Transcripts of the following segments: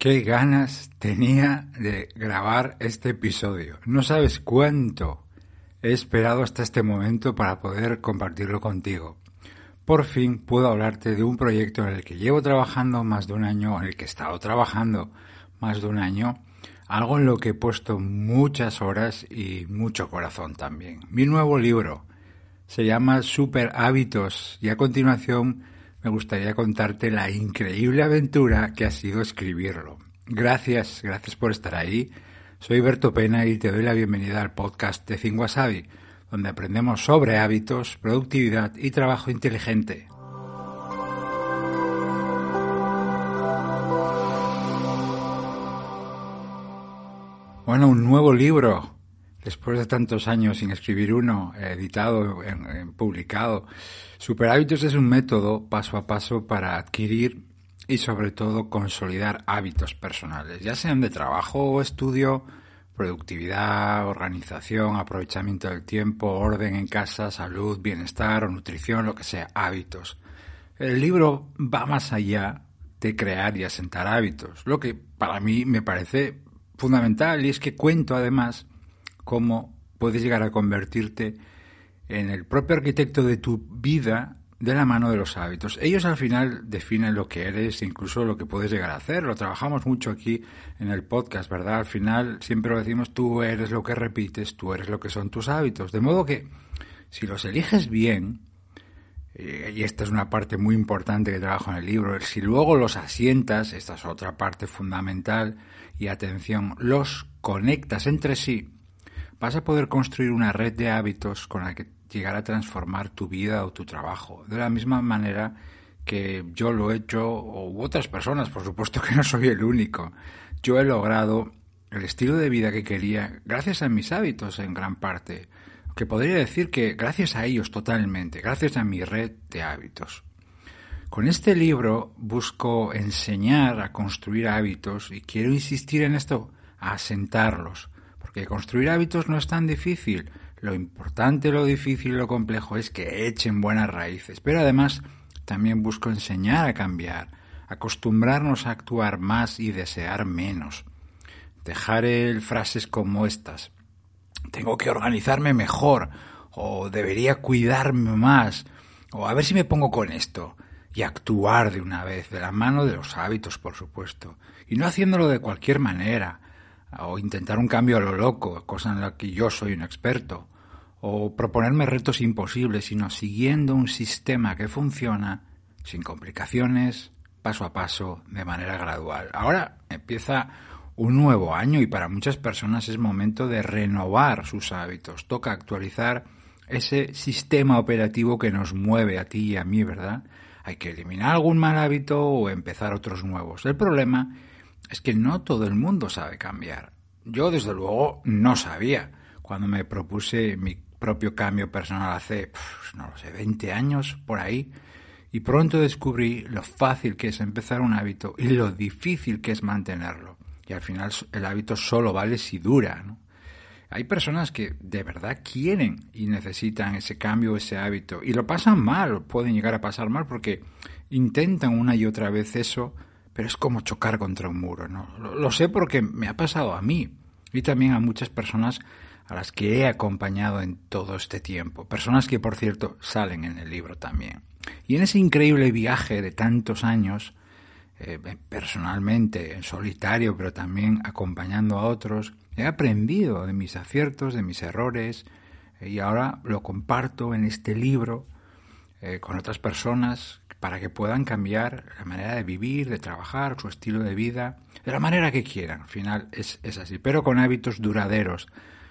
Qué ganas tenía de grabar este episodio. No sabes cuánto he esperado hasta este momento para poder compartirlo contigo. Por fin puedo hablarte de un proyecto en el que llevo trabajando más de un año, en el que he estado trabajando más de un año, algo en lo que he puesto muchas horas y mucho corazón también. Mi nuevo libro se llama Super Hábitos y a continuación me gustaría contarte la increíble aventura que ha sido escribirlo. Gracias, gracias por estar ahí. Soy Berto Pena y te doy la bienvenida al podcast de Think donde aprendemos sobre hábitos, productividad y trabajo inteligente. Bueno, un nuevo libro después de tantos años sin escribir uno, editado, en, publicado, Superhábitos es un método paso a paso para adquirir y sobre todo consolidar hábitos personales, ya sean de trabajo o estudio, productividad, organización, aprovechamiento del tiempo, orden en casa, salud, bienestar o nutrición, lo que sea, hábitos. El libro va más allá de crear y asentar hábitos, lo que para mí me parece fundamental y es que cuento además cómo puedes llegar a convertirte en el propio arquitecto de tu vida de la mano de los hábitos. Ellos al final definen lo que eres, incluso lo que puedes llegar a hacer. Lo trabajamos mucho aquí en el podcast, ¿verdad? Al final siempre lo decimos, tú eres lo que repites, tú eres lo que son tus hábitos. De modo que si los eliges bien, eh, y esta es una parte muy importante que trabajo en el libro, si luego los asientas, esta es otra parte fundamental, y atención, los conectas entre sí, vas a poder construir una red de hábitos con la que llegar a transformar tu vida o tu trabajo. De la misma manera que yo lo he hecho, o otras personas, por supuesto que no soy el único. Yo he logrado el estilo de vida que quería gracias a mis hábitos en gran parte, que podría decir que gracias a ellos totalmente, gracias a mi red de hábitos. Con este libro busco enseñar a construir hábitos y quiero insistir en esto, a asentarlos, porque construir hábitos no es tan difícil. Lo importante, lo difícil lo complejo es que echen buenas raíces. Pero además también busco enseñar a cambiar, acostumbrarnos a actuar más y desear menos. Dejar el frases como estas. Tengo que organizarme mejor o debería cuidarme más o a ver si me pongo con esto y actuar de una vez, de la mano de los hábitos, por supuesto, y no haciéndolo de cualquier manera, o intentar un cambio a lo loco, cosa en la que yo soy un experto, o proponerme retos imposibles, sino siguiendo un sistema que funciona sin complicaciones, paso a paso, de manera gradual. Ahora empieza un nuevo año y para muchas personas es momento de renovar sus hábitos. Toca actualizar ese sistema operativo que nos mueve a ti y a mí, ¿verdad? Hay que eliminar algún mal hábito o empezar otros nuevos. El problema es que no todo el mundo sabe cambiar. Yo, desde luego, no sabía. Cuando me propuse mi propio cambio personal hace, no lo sé, 20 años por ahí, y pronto descubrí lo fácil que es empezar un hábito y lo difícil que es mantenerlo. Y al final el hábito solo vale si dura. Hay personas que de verdad quieren y necesitan ese cambio, ese hábito, y lo pasan mal, pueden llegar a pasar mal porque intentan una y otra vez eso pero es como chocar contra un muro, ¿no? Lo, sé porque me ha pasado a mí y también a muchas personas a las que he acompañado en todo este tiempo. Personas que, por cierto, salen en el libro también. Y en ese increíble viaje de tantos años, eh, personalmente, en solitario, pero también acompañando a otros, he aprendido de mis aciertos, de mis errores, y ahora lo comparto en este libro eh, con otras personas para que puedan cambiar la manera de vivir, de trabajar, su estilo de vida, de la manera que quieran. Al final es, es así, pero con hábitos duraderos,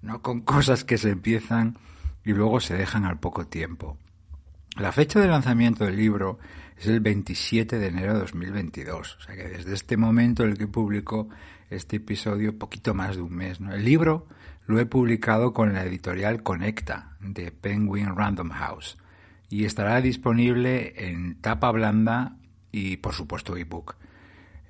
no con cosas que se empiezan y luego se dejan al poco tiempo. La fecha de lanzamiento del libro es el 27 de enero de 2022, o sea que desde este momento en el que publico este episodio, poquito más de un mes. ¿no? El libro lo he publicado con la editorial Conecta de Penguin Random House y estará disponible en tapa blanda y por supuesto ebook.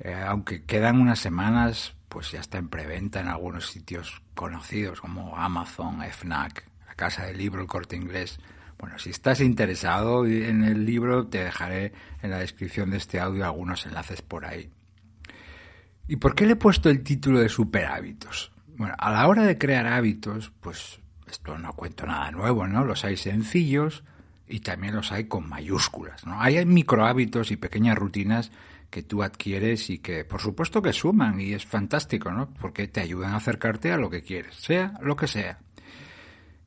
Eh, aunque quedan unas semanas, pues ya está en preventa en algunos sitios conocidos como Amazon, FNAC, la Casa del Libro, el Corte Inglés. Bueno, si estás interesado en el libro, te dejaré en la descripción de este audio algunos enlaces por ahí. ¿Y por qué le he puesto el título de super hábitos? Bueno, a la hora de crear hábitos, pues esto no cuento nada nuevo, ¿no? Los hay sencillos y también los hay con mayúsculas, ¿no? Hay micro hábitos y pequeñas rutinas que tú adquieres y que por supuesto que suman y es fantástico, ¿no? Porque te ayudan a acercarte a lo que quieres, sea lo que sea.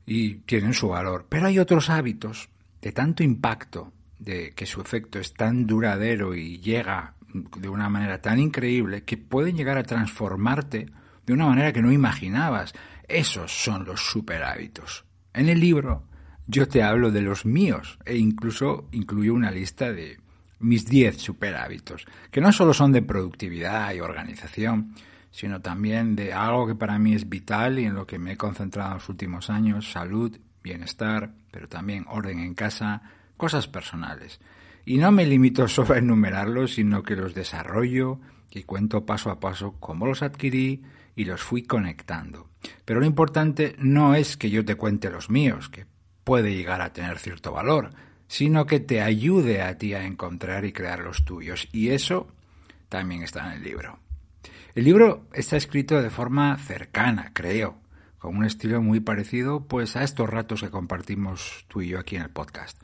Y tienen su valor. Pero hay otros hábitos de tanto impacto, de que su efecto es tan duradero y llega de una manera tan increíble que pueden llegar a transformarte de una manera que no imaginabas. Esos son los super hábitos. En el libro yo te hablo de los míos e incluso incluyo una lista de mis 10 super hábitos, que no solo son de productividad y organización, sino también de algo que para mí es vital y en lo que me he concentrado en los últimos años, salud, bienestar, pero también orden en casa, cosas personales. Y no me limito solo a enumerarlos, sino que los desarrollo y cuento paso a paso cómo los adquirí y los fui conectando. Pero lo importante no es que yo te cuente los míos, que puede llegar a tener cierto valor, sino que te ayude a ti a encontrar y crear los tuyos. Y eso también está en el libro. El libro está escrito de forma cercana, creo, con un estilo muy parecido pues a estos ratos que compartimos tú y yo aquí en el podcast.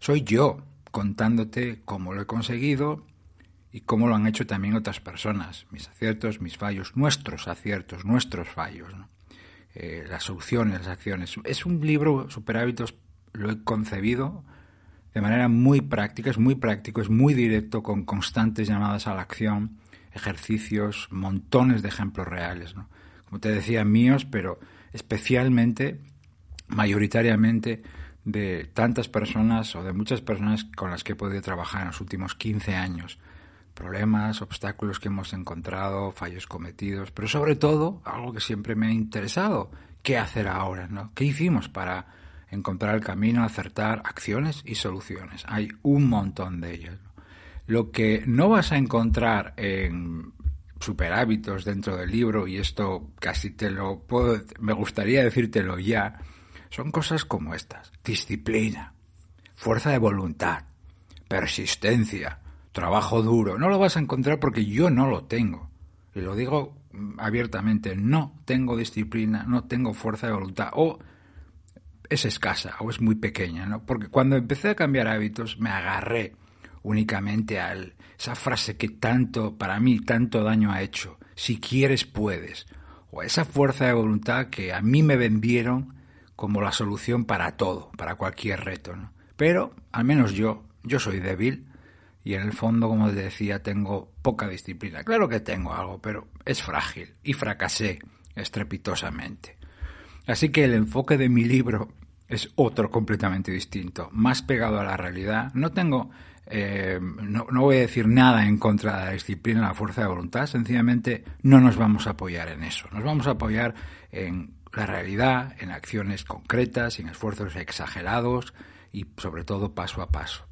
Soy yo contándote cómo lo he conseguido y cómo lo han hecho también otras personas, mis aciertos, mis fallos, nuestros aciertos, nuestros fallos, eh, las soluciones, las acciones. Es un libro, Super Hábitos, lo he concebido de manera muy práctica, es muy práctico, es muy directo, con constantes llamadas a la acción, ejercicios, montones de ejemplos reales. Como te decía, míos, pero especialmente, mayoritariamente, de tantas personas o de muchas personas con las que he podido trabajar en los últimos 15 años. Problemas, obstáculos que hemos encontrado, fallos cometidos, pero sobre todo algo que siempre me ha interesado, ¿qué hacer ahora? ¿no? ¿Qué hicimos para encontrar el camino, acertar acciones y soluciones? Hay un montón de ellas. Lo que no vas a encontrar en super hábitos dentro del libro, y esto casi te lo puedo, me gustaría decírtelo ya, son cosas como estas. Disciplina, fuerza de voluntad, persistencia, trabajo duro. No lo vas a encontrar porque yo no lo tengo. Y lo digo abiertamente, no tengo disciplina, no tengo fuerza de voluntad. O es escasa o es muy pequeña, ¿no? Porque cuando empecé a cambiar hábitos me agarré únicamente a esa frase que tanto, para mí, tanto daño ha hecho. Si quieres, puedes. O esa fuerza de voluntad que a mí me vendieron como la solución para todo, para cualquier reto. ¿no? Pero, al menos yo, yo soy débil y en el fondo, como te decía, tengo poca disciplina. Claro que tengo algo, pero es frágil y fracasé estrepitosamente. Así que el enfoque de mi libro es otro completamente distinto, más pegado a la realidad. No tengo, eh, no, no, voy a decir nada en contra de la disciplina, la fuerza de voluntad, sencillamente no nos vamos a apoyar en eso. Nos vamos a apoyar en la realidad en acciones concretas, en esfuerzos exagerados y sobre todo paso a paso.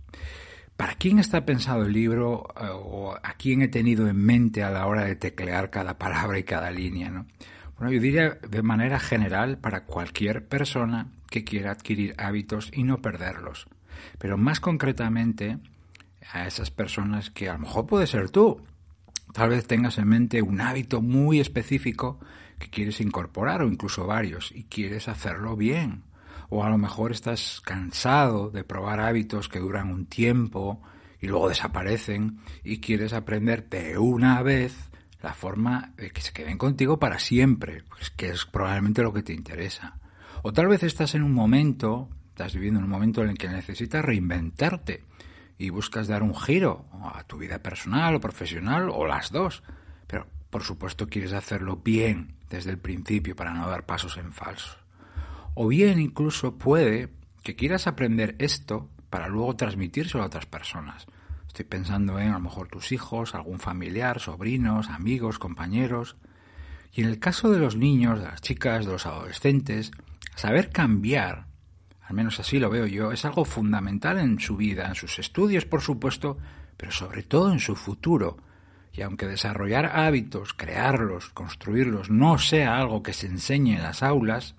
¿Para quién está pensado el libro eh, o a quién he tenido en mente a la hora de teclear cada palabra y cada línea? ¿no? Bueno, yo diría de manera general para cualquier persona que quiera adquirir hábitos y no perderlos. Pero más concretamente a esas personas que a lo mejor puede ser tú. Tal vez tengas en mente un hábito muy específico que quieres incorporar o incluso varios y quieres hacerlo bien. O a lo mejor estás cansado de probar hábitos que duran un tiempo y luego desaparecen y quieres aprender de una vez la forma de que se queden contigo para siempre, pues que es probablemente lo que te interesa. O tal vez estás en un momento, estás viviendo en un momento en el que necesitas reinventarte y buscas dar un giro a tu vida personal o profesional o las dos. Pero por supuesto quieres hacerlo bien, desde el principio para no dar pasos en falso. O bien incluso puede que quieras aprender esto para luego transmitírselo a otras personas. Estoy pensando en a lo mejor tus hijos, algún familiar, sobrinos, amigos, compañeros. Y en el caso de los niños, de las chicas, de los adolescentes, saber cambiar, al menos así lo veo yo, es algo fundamental en su vida, en sus estudios, por supuesto, pero sobre todo en su futuro, y aunque desarrollar hábitos, crearlos, construirlos, no sea algo que se enseñe en las aulas,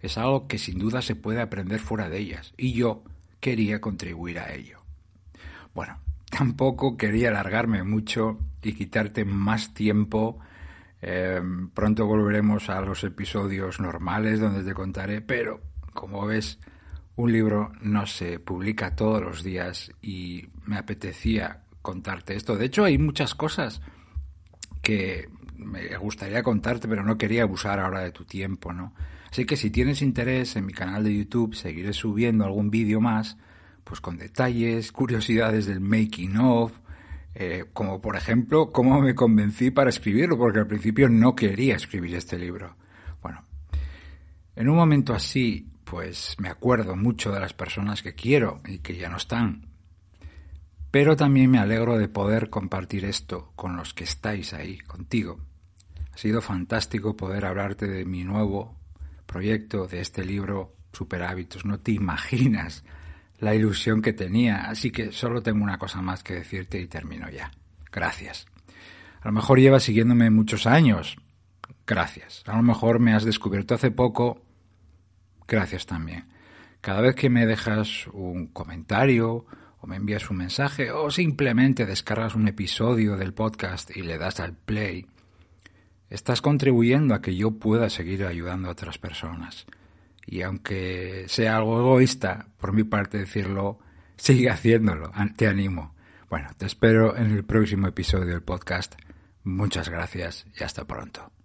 es algo que sin duda se puede aprender fuera de ellas. Y yo quería contribuir a ello. Bueno, tampoco quería alargarme mucho y quitarte más tiempo. Eh, pronto volveremos a los episodios normales donde te contaré, pero como ves, un libro no se publica todos los días y me apetecía contarte esto. De hecho, hay muchas cosas que me gustaría contarte, pero no quería abusar ahora de tu tiempo, ¿no? Así que si tienes interés en mi canal de YouTube, seguiré subiendo algún vídeo más, pues con detalles, curiosidades del making of, eh, como por ejemplo cómo me convencí para escribirlo, porque al principio no quería escribir este libro. Bueno, en un momento así, pues me acuerdo mucho de las personas que quiero y que ya no están. Pero también me alegro de poder compartir esto con los que estáis ahí, contigo. Ha sido fantástico poder hablarte de mi nuevo proyecto, de este libro Super Hábitos. No te imaginas la ilusión que tenía, así que solo tengo una cosa más que decirte y termino ya. Gracias. A lo mejor llevas siguiéndome muchos años. Gracias. A lo mejor me has descubierto hace poco. Gracias también. Cada vez que me dejas un comentario me envías un mensaje o simplemente descargas un episodio del podcast y le das al play, estás contribuyendo a que yo pueda seguir ayudando a otras personas. Y aunque sea algo egoísta, por mi parte decirlo, sigue haciéndolo, te animo. Bueno, te espero en el próximo episodio del podcast. Muchas gracias y hasta pronto.